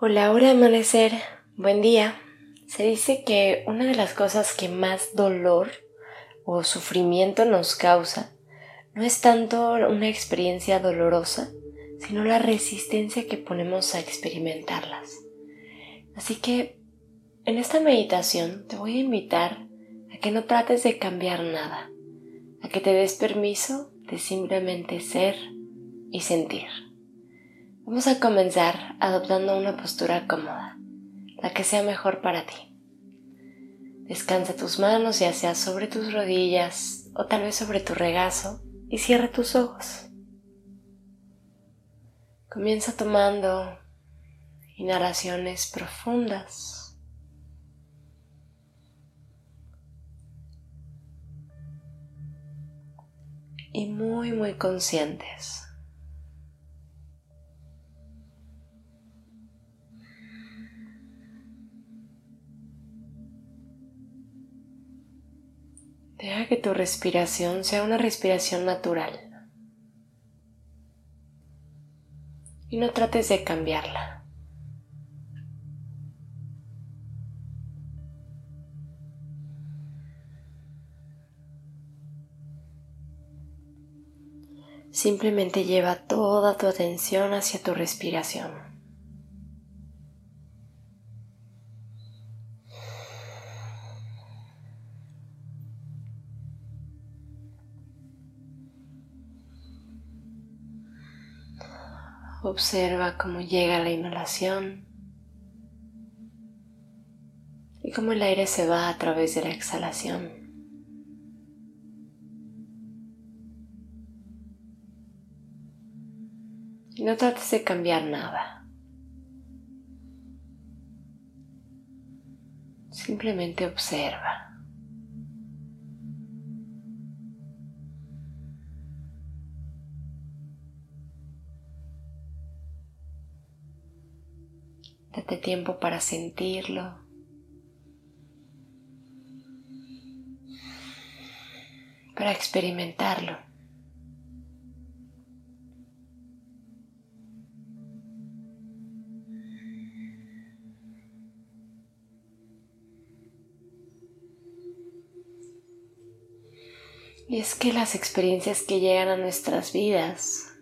Hola, hora amanecer, buen día. Se dice que una de las cosas que más dolor o sufrimiento nos causa no es tanto una experiencia dolorosa, sino la resistencia que ponemos a experimentarlas. Así que en esta meditación te voy a invitar a que no trates de cambiar nada, a que te des permiso de simplemente ser y sentir. Vamos a comenzar adoptando una postura cómoda, la que sea mejor para ti. Descansa tus manos ya sea sobre tus rodillas o tal vez sobre tu regazo y cierra tus ojos. Comienza tomando inhalaciones profundas. Y muy, muy conscientes. Deja que tu respiración sea una respiración natural. y no trates de cambiarla. Simplemente lleva toda tu atención hacia tu respiración. Observa cómo llega la inhalación y cómo el aire se va a través de la exhalación. Y no trates de cambiar nada. Simplemente observa. Date tiempo para sentirlo. Para experimentarlo. Y es que las experiencias que llegan a nuestras vidas,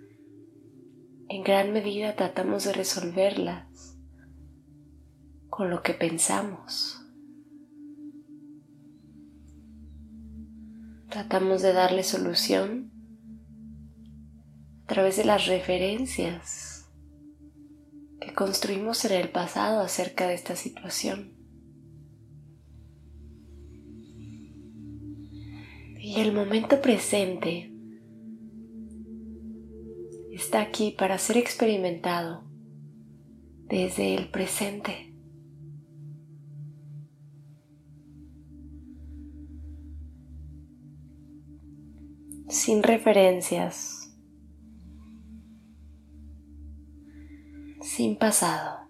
en gran medida tratamos de resolverlas con lo que pensamos. Tratamos de darle solución a través de las referencias que construimos en el pasado acerca de esta situación. Y el momento presente está aquí para ser experimentado desde el presente. Sin referencias, sin pasado.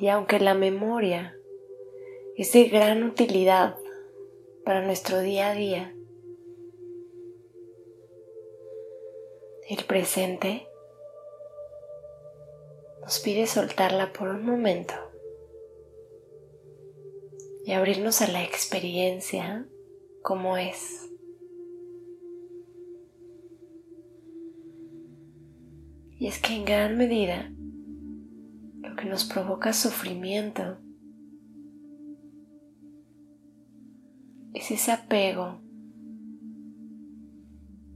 Y aunque la memoria es de gran utilidad para nuestro día a día, el presente nos pide soltarla por un momento y abrirnos a la experiencia como es. Y es que en gran medida lo que nos provoca sufrimiento es ese apego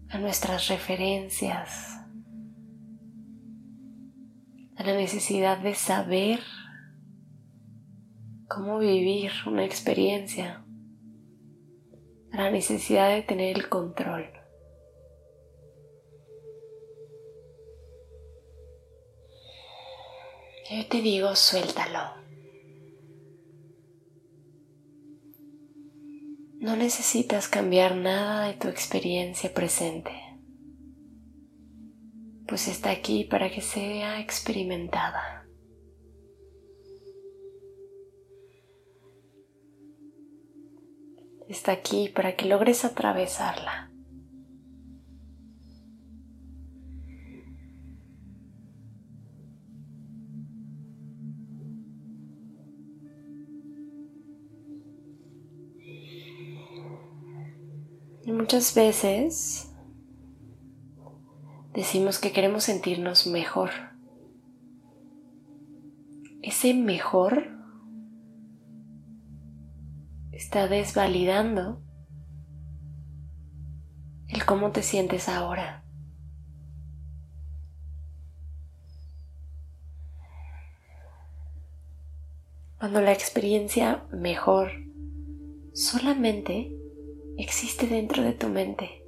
a nuestras referencias, a la necesidad de saber cómo vivir una experiencia, la necesidad de tener el control. Yo te digo, suéltalo. No necesitas cambiar nada de tu experiencia presente, pues está aquí para que sea experimentada. Está aquí para que logres atravesarla. Y muchas veces decimos que queremos sentirnos mejor. Ese mejor está desvalidando el cómo te sientes ahora. Cuando la experiencia mejor solamente existe dentro de tu mente.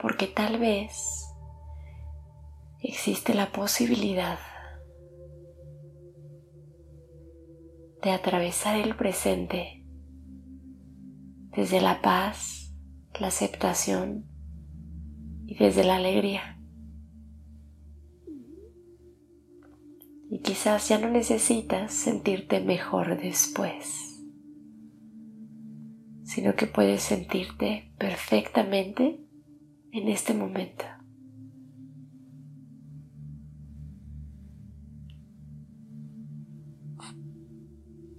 Porque tal vez existe la posibilidad de atravesar el presente desde la paz, la aceptación y desde la alegría. y quizás ya no necesitas sentirte mejor después, sino que puedes sentirte perfectamente en este momento.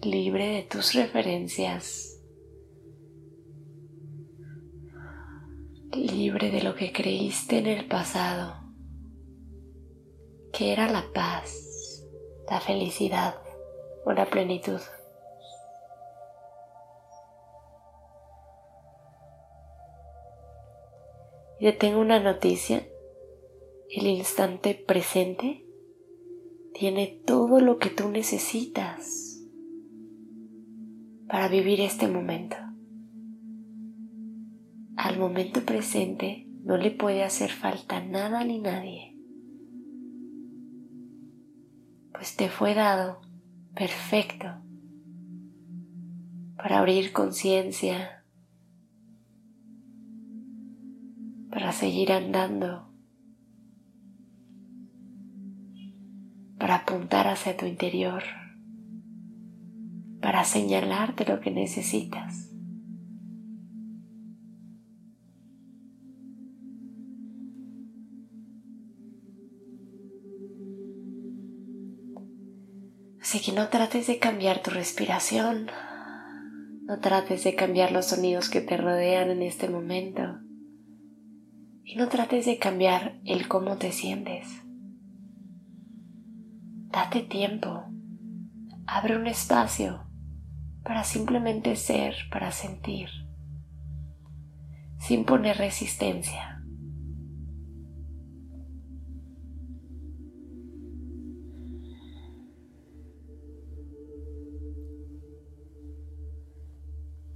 libre de tus referencias, libre de lo que creíste en el pasado, que era la paz la felicidad o la plenitud. Y te tengo una noticia. El instante presente tiene todo lo que tú necesitas para vivir este momento. Al momento presente no le puede hacer falta nada ni nadie pues te fue dado perfecto para abrir conciencia, para seguir andando, para apuntar hacia tu interior, para señalarte lo que necesitas. Así que no trates de cambiar tu respiración, no trates de cambiar los sonidos que te rodean en este momento y no trates de cambiar el cómo te sientes. Date tiempo, abre un espacio para simplemente ser, para sentir, sin poner resistencia.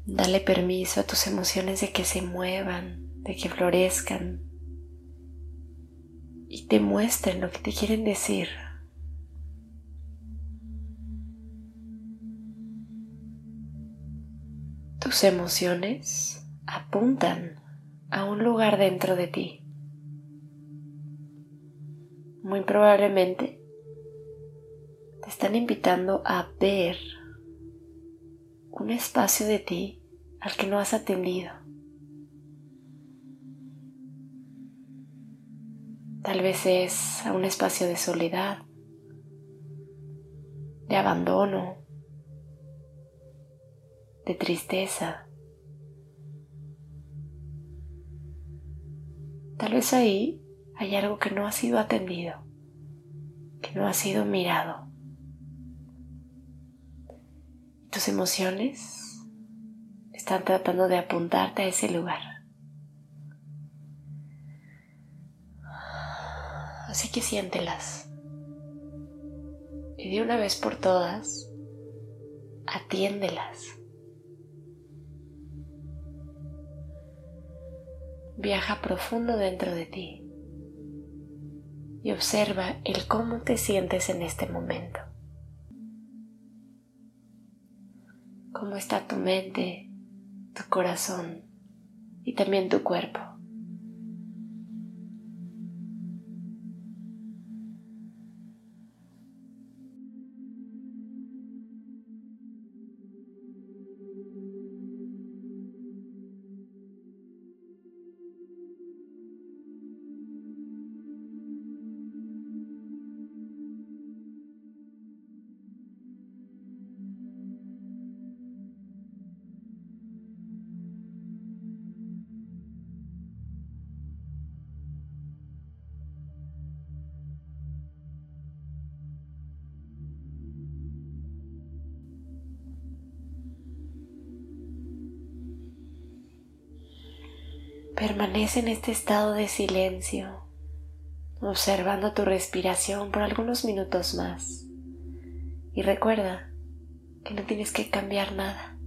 Dale permiso a tus emociones de que se muevan, de que florezcan y te muestren lo que te quieren decir. Tus emociones apuntan a un lugar dentro de ti. Muy probablemente te están invitando a ver un espacio de ti al que no has atendido. Tal vez es un espacio de soledad, de abandono, de tristeza. Tal vez ahí hay algo que no ha sido atendido, que no ha sido mirado. Tus emociones están tratando de apuntarte a ese lugar. Así que siéntelas. y de una vez por todas, atiéndelas. Viaja profundo dentro de ti y observa el cómo te sientes en este momento. Cómo está tu mente, tu corazón y también tu cuerpo. Permanece en este estado de silencio, observando tu respiración por algunos minutos más. Y recuerda que no tienes que cambiar nada.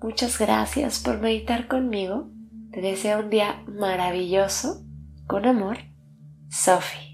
Muchas gracias por meditar conmigo. Te deseo un día maravilloso. Con amor, Sophie.